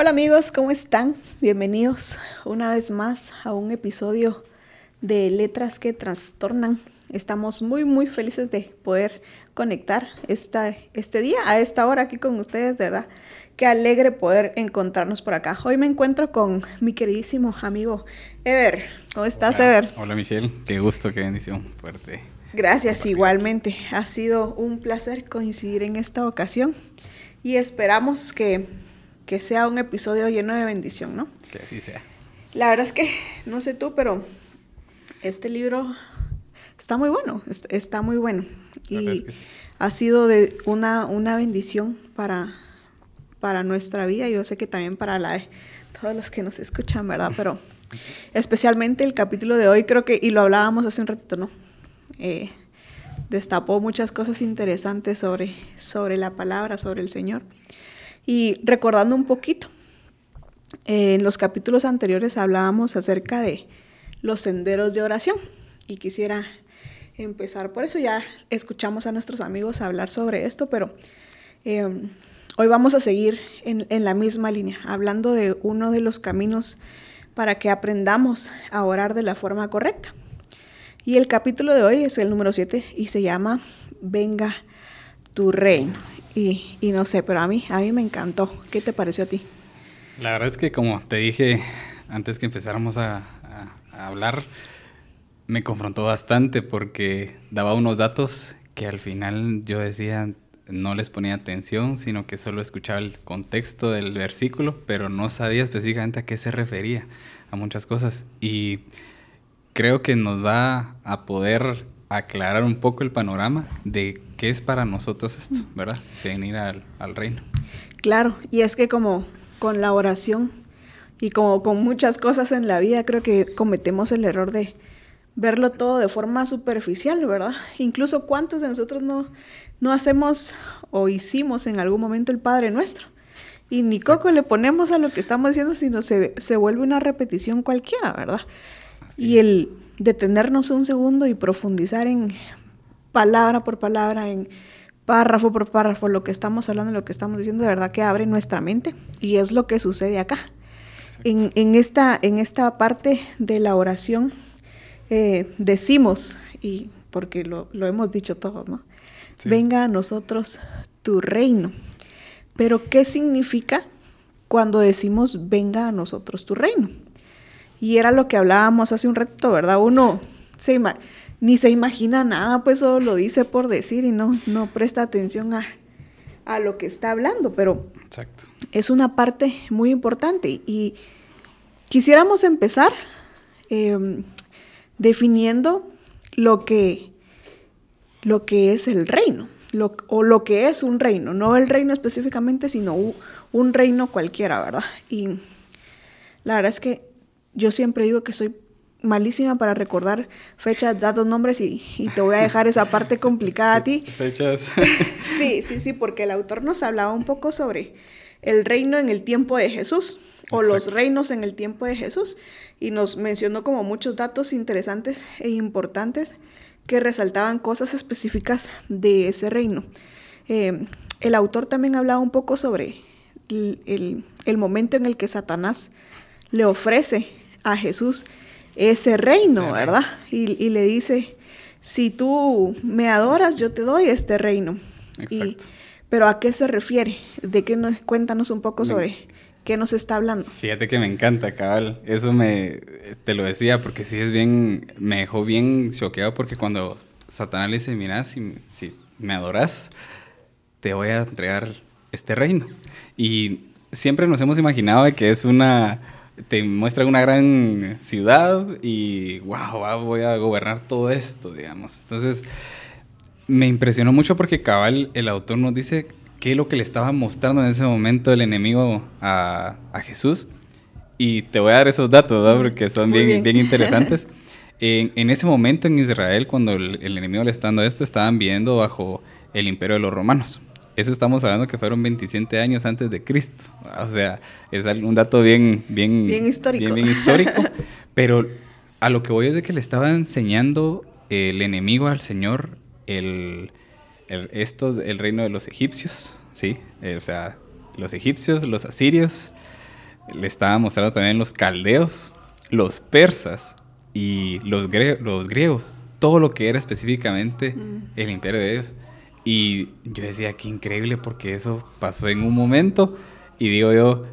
Hola amigos, ¿cómo están? Bienvenidos una vez más a un episodio de Letras que Trastornan. Estamos muy muy felices de poder conectar esta, este día a esta hora aquí con ustedes, de verdad. Qué alegre poder encontrarnos por acá. Hoy me encuentro con mi queridísimo amigo Ever. ¿Cómo estás, Ever? Hola Michelle, qué gusto, qué bendición, fuerte. Gracias, igualmente. Ha sido un placer coincidir en esta ocasión y esperamos que que sea un episodio lleno de bendición, ¿no? Que así sea. La verdad es que, no sé tú, pero este libro está muy bueno, está muy bueno. Y ha sido de una, una bendición para, para nuestra vida. Yo sé que también para la de todos los que nos escuchan, ¿verdad? Pero especialmente el capítulo de hoy, creo que, y lo hablábamos hace un ratito, ¿no? Eh, destapó muchas cosas interesantes sobre, sobre la palabra, sobre el Señor. Y recordando un poquito, en los capítulos anteriores hablábamos acerca de los senderos de oración y quisiera empezar por eso. Ya escuchamos a nuestros amigos hablar sobre esto, pero em, hoy vamos a seguir en, en, la misma línea, hablando de uno de los caminos para que aprendamos a orar de la forma correcta. Y el capítulo de hoy es el número 7 y se llama Venga tu reino. Y, no sé, pero a mí, a mí me encantó. ¿Qué te pareció a ti? La verdad es que como te dije antes que empezáramos a, hablar, me confrontó bastante porque daba unos datos que al final yo decía no les ponía atención, sino que solo escuchaba el contexto del versículo, pero no sabía específicamente a qué se refería, a muchas cosas. Y creo que nos va a poder aclarar un poco el panorama de qué es para nosotros esto, ¿verdad? venir al, al reino. Claro, y es que como con la oración y como con muchas cosas en la vida, creo que cometemos el error de verlo todo de forma superficial, ¿verdad? Incluso cuántos de nosotros no, no hacemos o hicimos en algún momento el Padre Nuestro. Y ni coco le ponemos a lo que estamos diciendo, sino se, se vuelve una repetición cualquiera, ¿verdad? y el detenernos un segundo y profundizar en palabra por palabra, en párrafo por párrafo, lo que estamos hablando, lo que estamos diciendo, de verdad que abre nuestra mente y es lo que sucede acá. En, esta, en esta parte de la oración eh, decimos, y porque lo, hemos dicho todos, ¿no? Venga a nosotros tu reino. Pero ¿qué significa cuando decimos venga a nosotros tu reino? Y era lo que hablábamos hace un rato, ¿verdad? Uno se ni se imagina nada, pues solo lo dice por decir y no, no presta atención a, lo que está hablando, pero es una parte muy importante. Y quisiéramos empezar em, definiendo lo que, lo que es el reino, o lo que es un reino, no el reino específicamente, sino un reino cualquiera, ¿verdad? Y la verdad es que yo siempre digo que soy malísima para recordar fechas, datos, nombres y, te voy a dejar esa parte complicada a ti. Fechas. sí, sí, sí, porque el autor nos hablaba un poco sobre el reino en el tiempo de Jesús o los reinos en el tiempo de Jesús y nos mencionó como muchos datos interesantes e importantes que resaltaban cosas específicas de ese reino. Eh, el autor también hablaba un poco sobre el, el momento en el que Satanás le ofrece a Jesús ese reino, ¿verdad? Y, le dice, si tú me adoras, yo te doy este reino. Exacto. pero ¿a qué se refiere? ¿De qué nos, cuéntanos un poco sobre qué nos está hablando? Fíjate que me encanta, cabal. Eso me, te lo decía porque sí es bien, me dejó bien choqueado porque cuando Satanás le dice, mira, si, si me adoras, te voy a entregar este reino. Y siempre nos hemos imaginado que es una te muestra una gran ciudad y wow, voy a gobernar todo esto, digamos. Entonces, me impresionó mucho porque cabal el autor nos dice qué es lo que le estaba mostrando en ese momento el enemigo a, Jesús. Y te voy a dar esos datos, ¿no? porque son bien, bien. interesantes. en, en, ese momento en Israel, cuando el, el enemigo le está dando esto, estaban viviendo bajo el imperio de los romanos. Eso estamos hablando que fueron 27 años antes de Cristo. O sea, es un dato bien, bien, bien histórico. Bien, histórico. pero a lo que voy es de que le estaba enseñando el enemigo al Señor el, esto, el reino de los egipcios, ¿sí? Eh, o sea, los egipcios, los asirios, le estaba mostrando también los caldeos, los persas y los, los griegos, todo lo que era específicamente mm. el imperio de ellos. Y yo decía, qué increíble porque eso pasó en un momento y digo yo,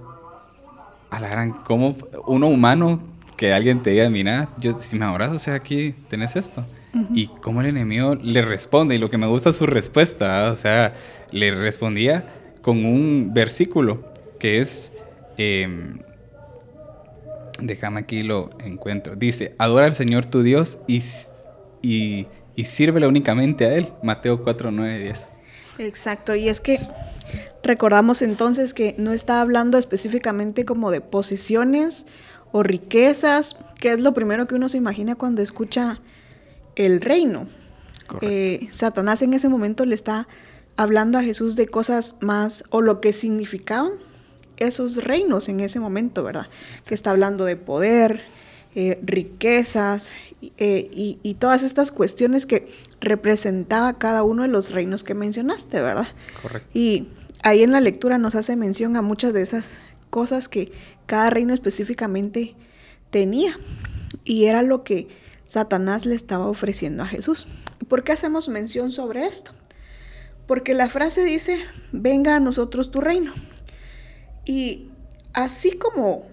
a la gran, ¿cómo uno humano que alguien te diga, mira, yo si me adoras, o sea, aquí tenés esto? Y cómo el enemigo le responde, y lo que me gusta es su respuesta, o sea, le respondía con un versículo que es, em, déjame aquí lo encuentro, dice, adora al Señor tu Dios y, y, y sírvele únicamente a Él, Mateo 4, 9, 10. Exacto, y es que recordamos entonces que no está hablando específicamente como de posiciones o riquezas, que es lo primero que uno se imagina cuando escucha el reino. Eh, Satanás en ese momento le está hablando a Jesús de cosas más o lo que significaban esos reinos en ese momento, ¿verdad? Que está hablando de poder, eh, riquezas eh, y, y, todas estas cuestiones que representaba cada uno de los reinos que mencionaste, ¿verdad? Correcto. Y ahí en la lectura nos hace mención a muchas de esas cosas que cada reino específicamente tenía y era lo que Satanás le estaba ofreciendo a Jesús. ¿Por qué hacemos mención sobre esto? Porque la frase dice, venga a nosotros tu reino. Y así como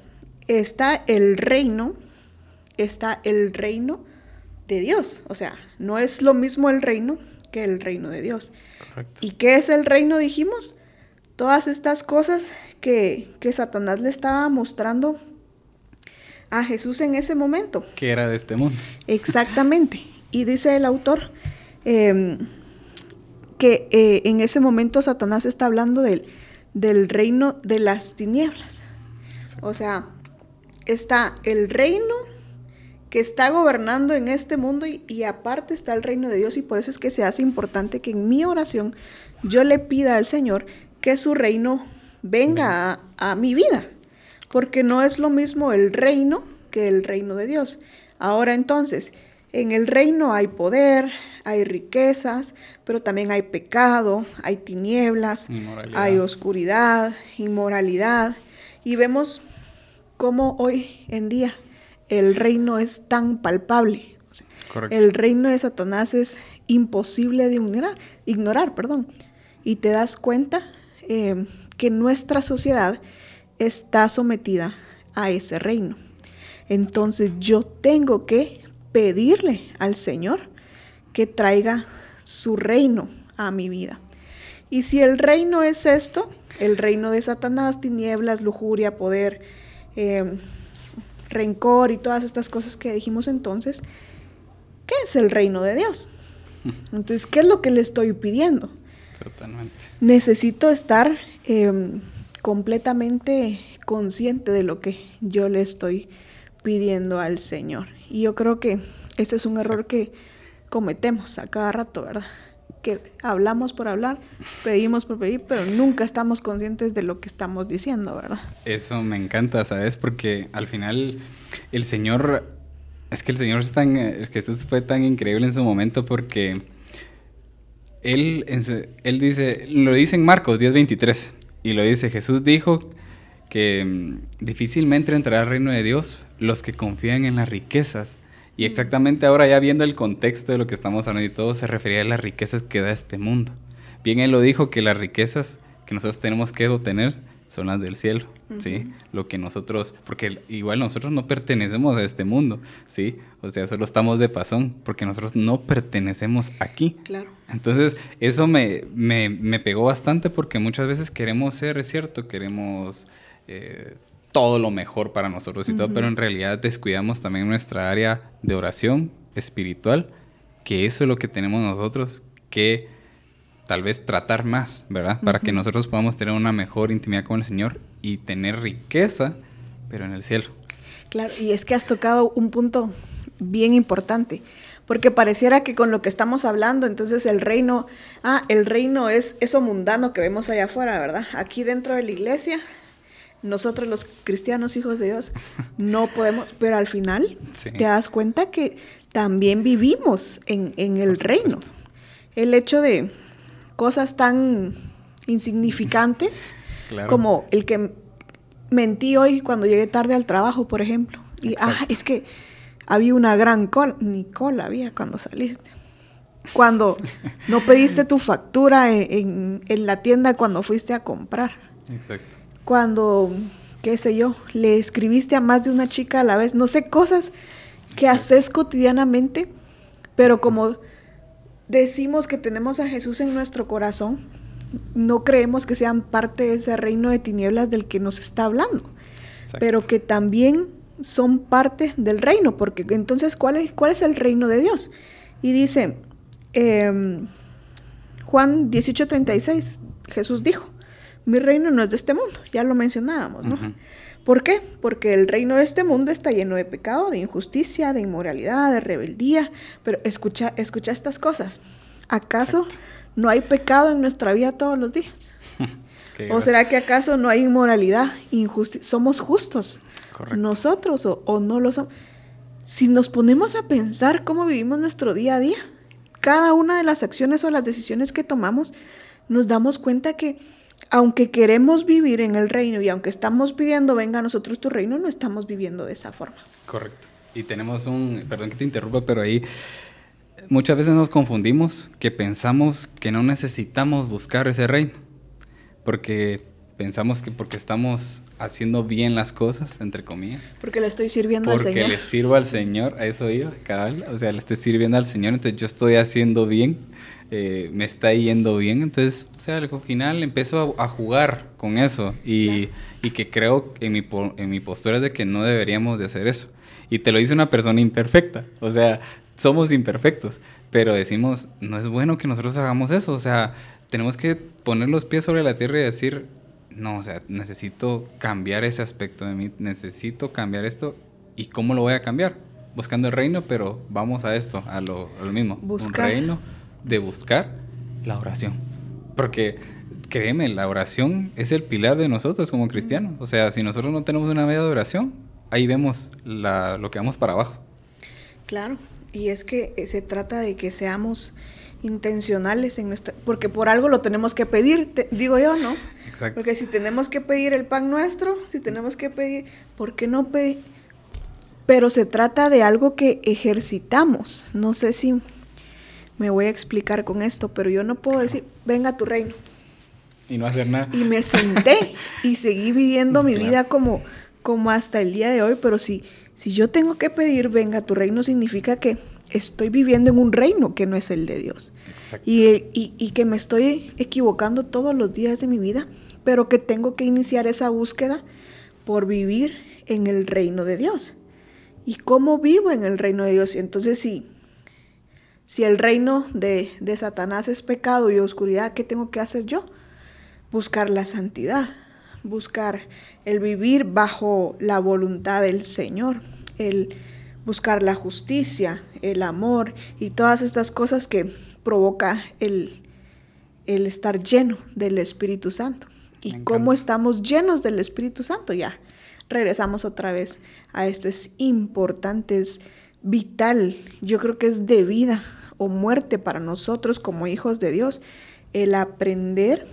está el reino, está el reino de Dios. O sea, no es lo mismo el reino que el reino de Dios. ¿Y qué es el reino, dijimos? Todas estas cosas que, que Satanás le estaba mostrando a Jesús en ese momento. Que era de este mundo. Exactamente. Y dice el autor em, que eh, en ese momento Satanás está hablando del, del reino de las tinieblas. O sea, está el reino que está gobernando en este mundo y, y, aparte está el reino de Dios y por eso es que se hace importante que en mi oración yo le pida al Señor que su reino venga a, a mi vida porque no es lo mismo el reino que el reino de Dios. Ahora entonces, en el reino hay poder, hay riquezas, pero también hay pecado, hay tinieblas, hay oscuridad, inmoralidad. Y vemos cómo hoy en día el reino es tan palpable. El reino de Satanás es imposible de ignorar, ignorar perdón. Y te das cuenta eh, que nuestra sociedad está sometida a ese reino. Entonces yo tengo que pedirle al Señor que traiga su reino a mi vida. Y si el reino es esto, el reino de Satanás, tinieblas, lujuria, poder, em, rencor y todas estas cosas que dijimos entonces, ¿qué es el reino de Dios? Entonces, ¿qué es lo que le estoy pidiendo? Totalmente. Necesito estar em, completamente consciente de lo que yo le estoy pidiendo al Señor. Y yo creo que este es un error que cometemos a cada rato, ¿verdad? Que hablamos por hablar, pedimos por pedir, pero nunca estamos conscientes de lo que estamos diciendo, ¿verdad? Eso me encanta, ¿sabes? Porque al final el Señor, es que el Señor es tan, Jesús fue tan increíble en su momento porque él, él dice, lo dice en Marcos 10:23, y lo dice, Jesús dijo que mm, difícilmente entrará al reino de Dios los que confían en las riquezas. Y exactamente ahora ya viendo el contexto de lo que estamos hablando y todo, se refería a las riquezas que da este mundo. Bien, él lo dijo que las riquezas que nosotros tenemos que obtener son las del cielo, ¿sí? Lo que nosotros, porque igual nosotros no pertenecemos a este mundo, ¿sí? O sea, solo estamos de pasón, porque nosotros no pertenecemos aquí. Claro. Entonces, eso me, me, me pegó bastante porque muchas veces queremos ser, es cierto, queremos eh, todo lo mejor para nosotros y todo, pero en realidad descuidamos también nuestra área de oración espiritual, que eso es lo que tenemos nosotros que tal vez tratar más, ¿verdad? Para que nosotros podamos tener una mejor intimidad con el Señor y tener riqueza, pero en el cielo. Claro, y es que has tocado un punto bien importante, porque pareciera que con lo que estamos hablando, entonces el reino, ah, el reino es eso mundano que vemos allá afuera, ¿verdad? Aquí dentro de la iglesia, nosotros los cristianos hijos de Dios no podemos, pero al final te das cuenta que también vivimos en, en el reino. El hecho de, cosas tan insignificantes como el que mentí hoy cuando llegué tarde al trabajo, por ejemplo. Y, ah, es que había una gran cola. Ni cola había cuando saliste. Cuando no pediste tu factura en, en, la tienda cuando fuiste a comprar. Exacto. Cuando, qué sé yo, le escribiste a más de una chica a la vez. No sé, cosas que haces cotidianamente, pero como decimos que tenemos a Jesús en nuestro corazón, no creemos que sean parte de ese reino de tinieblas del que nos está hablando, pero que también son parte del reino, porque entonces, ¿cuál es, cuál es el reino de Dios? Y dice eh, Juan 18:36, Jesús dijo, mi reino no es de este mundo, ya lo mencionábamos, ¿no? ¿Por qué? Porque el reino de este mundo está lleno de pecado, de injusticia, de inmoralidad, de rebeldía, pero escucha, escucha estas cosas. ¿Acaso no hay pecado en nuestra vida todos los días? ¿O será que acaso no hay inmoralidad, injusticia? Somos justos nosotros o, no lo somos. Si nos ponemos a pensar cómo vivimos nuestro día a día, cada una de las acciones o las decisiones que tomamos, nos damos cuenta que aunque queremos vivir en el reino y aunque estamos pidiendo venga a nosotros tu reino, no estamos viviendo de esa forma. Correcto. Y tenemos un, perdón que te interrumpa, pero ahí muchas veces nos confundimos que pensamos que no necesitamos buscar ese reino, porque pensamos que porque estamos haciendo bien las cosas, entre comillas. Porque le estoy sirviendo al Señor. Porque le sirvo al Señor, a eso iba, cabal. O sea, le estoy sirviendo al Señor, entonces yo estoy haciendo bien, eh, me está yendo bien. Entonces, o sea, al final empiezo a, jugar con eso y, y, que creo en mi, en mi postura es de que no deberíamos de hacer eso. Y te lo dice una persona imperfecta. O sea, somos imperfectos, pero decimos, no es bueno que nosotros hagamos eso. O sea, tenemos que poner los pies sobre la tierra y decir, no, o sea, necesito cambiar ese aspecto de mí, necesito cambiar esto. ¿Y cómo lo voy a cambiar? Buscando el reino, pero vamos a esto, a lo, mismo. Buscar. Un reino de buscar la oración. Porque créeme, la oración es el pilar de nosotros como cristianos. O sea, si nosotros no tenemos una vida de oración, ahí vemos lo que vamos para abajo. Claro, y es que se trata de que seamos intencionales en nuestra, porque por algo lo tenemos que pedir, digo yo, ¿no? Exacto. Porque si tenemos que pedir el pan nuestro, si tenemos que pedir, ¿por qué no pedir? Pero se trata de algo que ejercitamos. No sé si me voy a explicar con esto, pero yo no puedo decir, venga a tu reino. Y no hacer nada. Y me senté y seguí viviendo mi vida como, como hasta el día de hoy, pero si, si yo tengo que pedir, venga a tu reino, significa que estoy viviendo en un reino que no es el de Dios. Y, y, que me estoy equivocando todos los días de mi vida, pero que tengo que iniciar esa búsqueda por vivir en el reino de Dios. ¿Y cómo vivo en el reino de Dios? Y entonces si, si el reino de, de Satanás es pecado y oscuridad, ¿qué tengo que hacer yo? Buscar la santidad, buscar el vivir bajo la voluntad del Señor, el buscar la justicia, el amor y todas estas cosas que provoca el, el estar lleno del Espíritu Santo. ¿Y cómo estamos llenos del Espíritu Santo? Ya, regresamos otra vez a esto. Es importante, es vital. Yo creo que es de vida o muerte para nosotros como hijos de Dios el aprender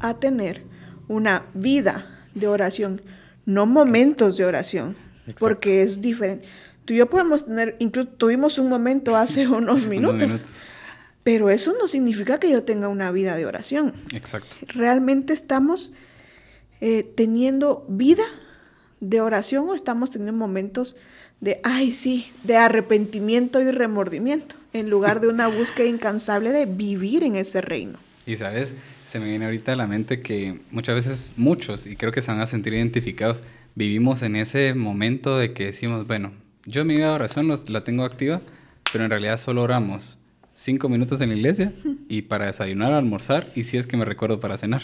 a tener una vida de oración, no momentos de oración, porque es diferente. Tú y yo podemos tener, incluso tuvimos un momento hace unos minutos, pero eso no significa que yo tenga una vida de oración. Exacto. ¿Realmente estamos eh, teniendo vida de oración o estamos teniendo momentos de, ay, sí, de arrepentimiento y remordimiento, en lugar de una búsqueda incansable de vivir en ese reino? Y sabes, se me viene ahorita a la mente que muchas veces muchos, y creo que se van a sentir identificados, vivimos en ese momento de que decimos, bueno, yo mi vida de oración la tengo activa, pero en realidad solo oramos cinco minutos en la iglesia y para desayunar, almorzar y si es que me recuerdo para cenar.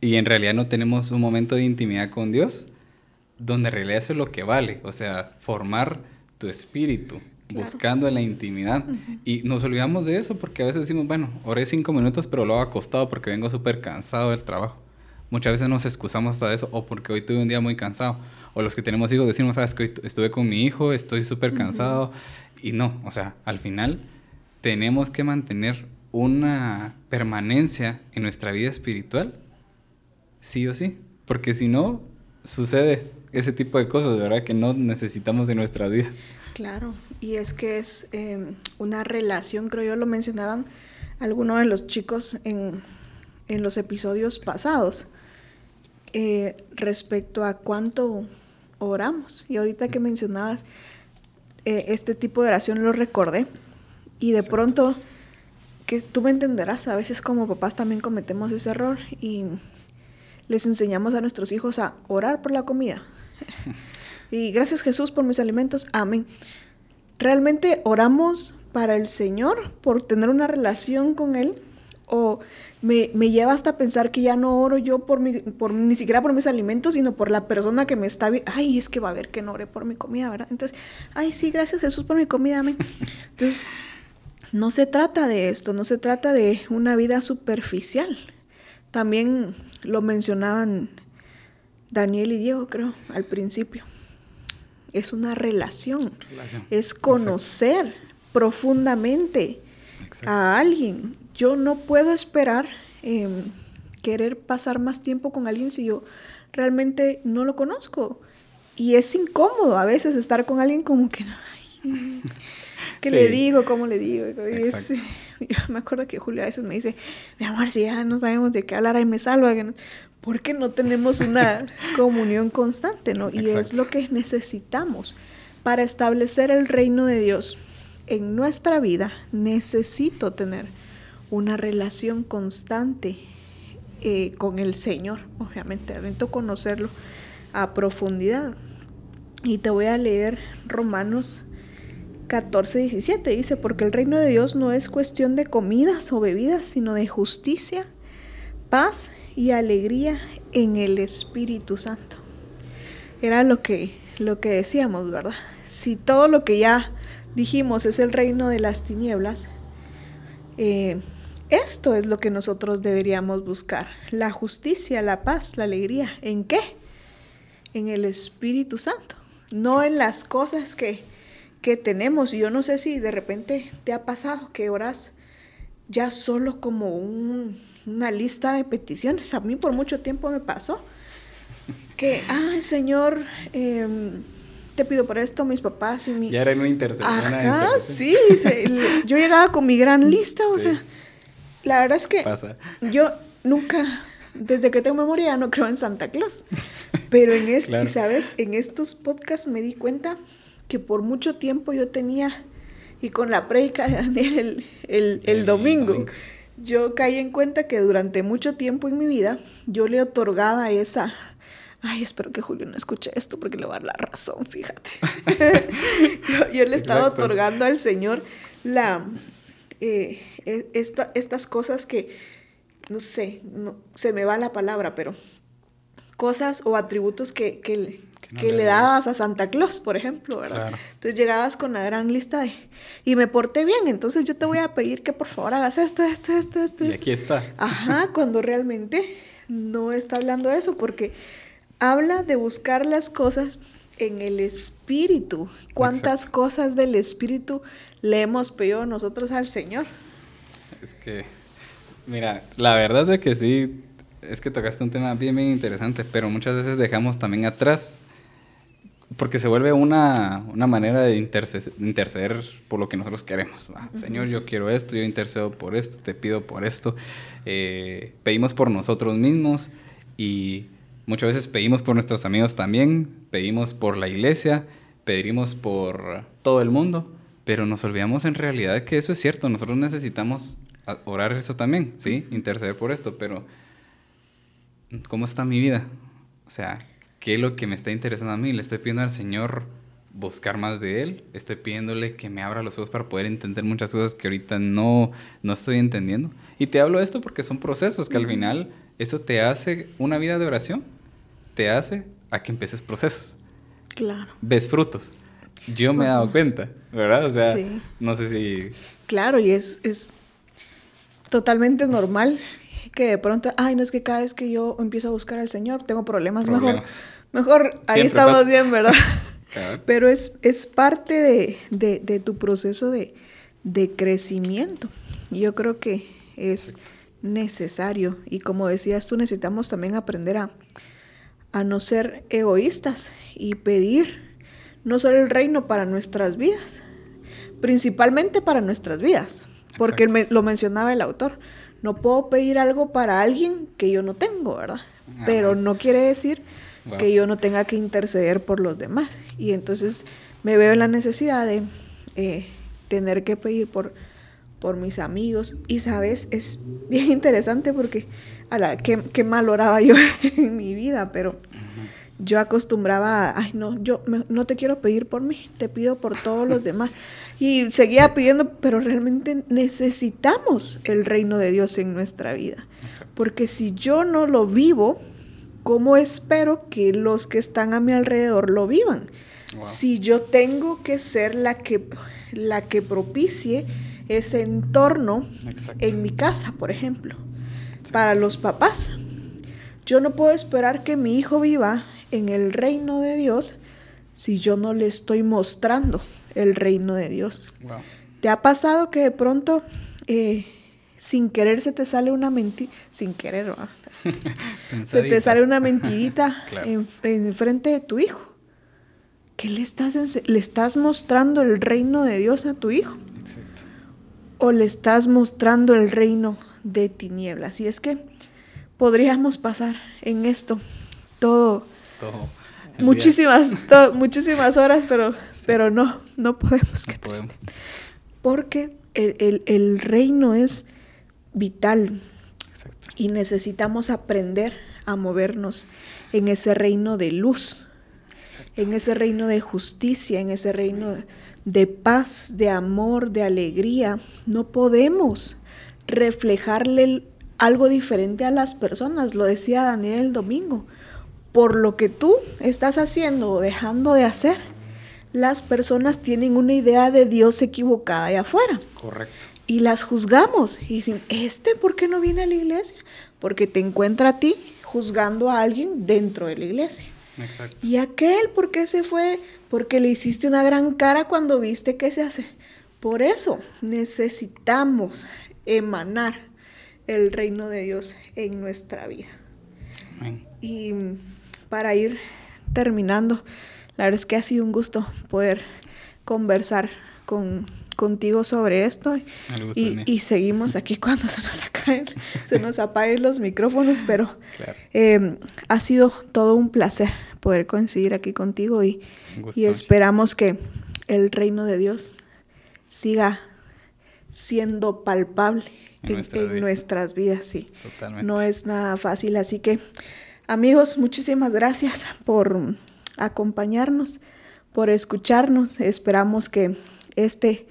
Y en realidad no tenemos un momento de intimidad con Dios donde en realidad eso es lo que vale, o sea, formar tu espíritu, buscando la intimidad. Y nos olvidamos de eso porque a veces decimos, bueno, oré cinco minutos, pero lo hago acostado porque vengo súper cansado del trabajo. Muchas veces nos excusamos hasta de eso, o porque hoy tuve un día muy cansado, o los que tenemos hijos decimos, sabes que hoy estuve con mi hijo, estoy súper cansado, y no, o sea, al final tenemos que mantener una permanencia en nuestra vida espiritual, sí o sí, porque si no, sucede ese tipo de cosas, ¿verdad? Que no necesitamos de nuestra vida. Claro, y es que es em, una relación, creo yo lo mencionaban algunos de los chicos en, en los episodios pasados, eh, respecto a cuánto oramos. Y ahorita que mencionabas eh, este tipo de oración lo recordé, y de pronto, que tú me entenderás, a veces como papás también cometemos ese error y les enseñamos a nuestros hijos a orar por la comida. y gracias Jesús por mis alimentos. Amén. ¿Realmente oramos para el Señor por tener una relación con Él? ¿O me, lleva hasta pensar que ya no oro yo por, mi, por ni siquiera por mis alimentos, sino por la persona que me está viendo? Ay, es que va a ver que no oré por mi comida, ¿verdad? Entonces, ay, sí, gracias Jesús por mi comida, amén. Entonces, no se trata de esto, no se trata de una vida superficial. También lo mencionaban Daniel y Diego, creo, al principio. Es una relación, es conocer profundamente a alguien. Yo no puedo esperar em, querer pasar más tiempo con alguien si yo realmente no lo conozco. Y es incómodo a veces estar con alguien como que... ¿Qué le digo? ¿Cómo le digo? me acuerdo que Julio a veces me dice, mi amor, si ya no sabemos de qué hablar, ahí me salva. Porque no tenemos una comunión constante, ¿no? Y es lo que necesitamos. Para establecer el reino de Dios en nuestra vida, necesito tener una relación constante eh, con el Señor, obviamente, necesito conocerlo a profundidad. Y te voy a leer Romanos 14, 17 dice, porque el reino de Dios no es cuestión de comidas o bebidas, sino de justicia, paz y alegría en el Espíritu Santo. Era lo que, lo que decíamos, ¿verdad? Si todo lo que ya dijimos es el reino de las tinieblas, eh, esto es lo que nosotros deberíamos buscar, la justicia, la paz, la alegría. ¿En qué? En el Espíritu Santo, no en las cosas que que tenemos. Y yo no sé si de repente te ha pasado que oras ya solo como una lista de peticiones. A mí por mucho tiempo me pasó que, ay Señor, em, te pido por esto, mis papás y mi... Ya era una intercesión. Ajá, sí, yo llegaba con mi gran lista, o sea, la verdad es que yo nunca, desde que tengo memoria, no creo en Santa Claus. Pero en este, ¿sabes? En estos podcasts me di cuenta que por mucho tiempo yo tenía, y con la predica de Daniel el, domingo, yo caí en cuenta que durante mucho tiempo en mi vida yo le otorgaba esa... Ay, espero que Julio no escuche esto porque le va a dar la razón, fíjate. yo, le estaba otorgando al Señor la, eh, e, estas cosas que, no sé, no, se me va la palabra, pero cosas o atributos que, que, que, le, dabas a Santa Claus, por ejemplo, ¿verdad? Entonces llegabas con la gran lista de, y me porté bien, entonces yo te voy a pedir que por favor hagas esto, esto, esto, esto. Y aquí está. Ajá, cuando realmente no está hablando de eso, porque habla de buscar las cosas en el espíritu. ¿Cuántas cosas del espíritu le hemos pedido nosotros al Señor? Es que, mira, la verdad es que sí, es que tocaste un tema bien, bien interesante, pero muchas veces dejamos también atrás porque se vuelve una, manera de interceder, por lo que nosotros queremos. Señor, yo quiero esto, yo intercedo por esto, te pido por esto. Eh, pedimos por nosotros mismos y muchas veces pedimos por nuestros amigos también, pedimos por la iglesia, pedimos por todo el mundo, pero nos olvidamos en realidad que eso es cierto. Nosotros necesitamos orar eso también, ¿sí? Interceder por esto, pero ¿cómo está mi vida? O sea, qué es lo que me está interesando a mí. Le estoy pidiendo al Señor buscar más de Él. Estoy pidiéndole que me abra los ojos para poder entender muchas cosas que ahorita no, no estoy entendiendo. Y te hablo de esto porque son procesos que al final eso te hace una vida de oración. Te hace a que empieces procesos. Claro. Ves frutos. Yo me he dado cuenta, ¿verdad? O sea, no sé si... Claro, y es, es totalmente normal que de pronto, ay, no es que cada vez que yo empiezo a buscar al Señor tengo problemas. mejor Mejor ahí estamos bien, ¿verdad? Pero es, es parte de, tu proceso de, crecimiento. Yo creo que es necesario. Y como decías tú, necesitamos también aprender a, a no ser egoístas y pedir no solo el reino para nuestras vidas, principalmente para nuestras vidas, porque me, lo mencionaba el autor. No puedo pedir algo para alguien que yo no tengo, ¿verdad? Pero no quiere decir que yo no tenga que interceder por los demás. Y entonces me veo en la necesidad de eh, tener que pedir por, por mis amigos. Y sabes, es bien interesante porque a la qué, qué mal oraba yo en mi vida, pero yo acostumbraba, a, ay no, yo no te quiero pedir por mí, te pido por todos los demás. Y seguía pidiendo, pero realmente necesitamos el reino de Dios en nuestra vida. Porque si yo no lo vivo, ¿cómo espero que los que están a mi alrededor lo vivan? Si yo tengo que ser la que, la que propicie ese entorno en mi casa, por ejemplo, para los papás. Yo no puedo esperar que mi hijo viva en el reino de Dios si yo no le estoy mostrando el reino de Dios. ¿Te ha pasado que de pronto eh, sin querer se te sale una mentira, sin querer, se te sale una mentirita en, frente de tu hijo? ¿Qué le estás, le estás mostrando el reino de Dios a tu hijo? ¿O le estás mostrando el reino de tinieblas? Y es que podríamos pasar en esto todo muchísimas, muchísimas horas, pero, pero no, no podemos. Porque el, reino es vital y necesitamos aprender a movernos en ese reino de luz, en ese reino de justicia, en ese reino de paz, de amor, de alegría. No podemos reflejarle algo diferente a las personas, lo decía Daniel el domingo por lo que tú estás haciendo o dejando de hacer, las personas tienen una idea de Dios equivocada allá afuera. Correcto. Y las juzgamos. Y dicen, ¿este por qué no viene a la iglesia? Porque te encuentra a ti juzgando a alguien dentro de la iglesia. Exacto. ¿Y aquel por qué se fue? Porque le hiciste una gran cara cuando viste que se hace. Por eso necesitamos emanar el reino de Dios en nuestra vida. Amén. Y para ir terminando, la verdad es que ha sido un gusto poder conversar con, contigo sobre esto y, seguimos aquí cuando se nos, se nos apaguen los micrófonos, pero em, ha sido todo un placer poder coincidir aquí contigo y, y esperamos que el reino de Dios siga siendo palpable en, nuestras vidas, sí. No es nada fácil, así que Amigos, muchísimas gracias por acompañarnos, por escucharnos. Esperamos que este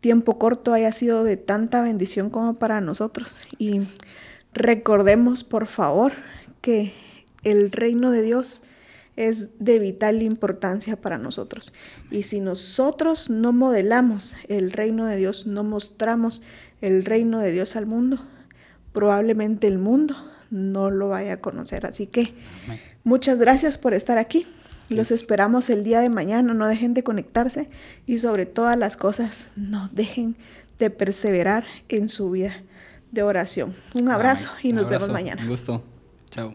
tiempo corto haya sido de tanta bendición como para nosotros. Y recordemos, por favor, que el reino de Dios es de vital importancia para nosotros. Y si nosotros no modelamos el reino de Dios, no mostramos el reino de Dios al mundo, probablemente el mundo no lo vaya a conocer. Así que muchas gracias por estar aquí. Los esperamos el día de mañana. No dejen de conectarse y sobre todas las cosas, no dejen de perseverar en su vida de oración. Un abrazo y nos vemos mañana. Un gusto. Chao.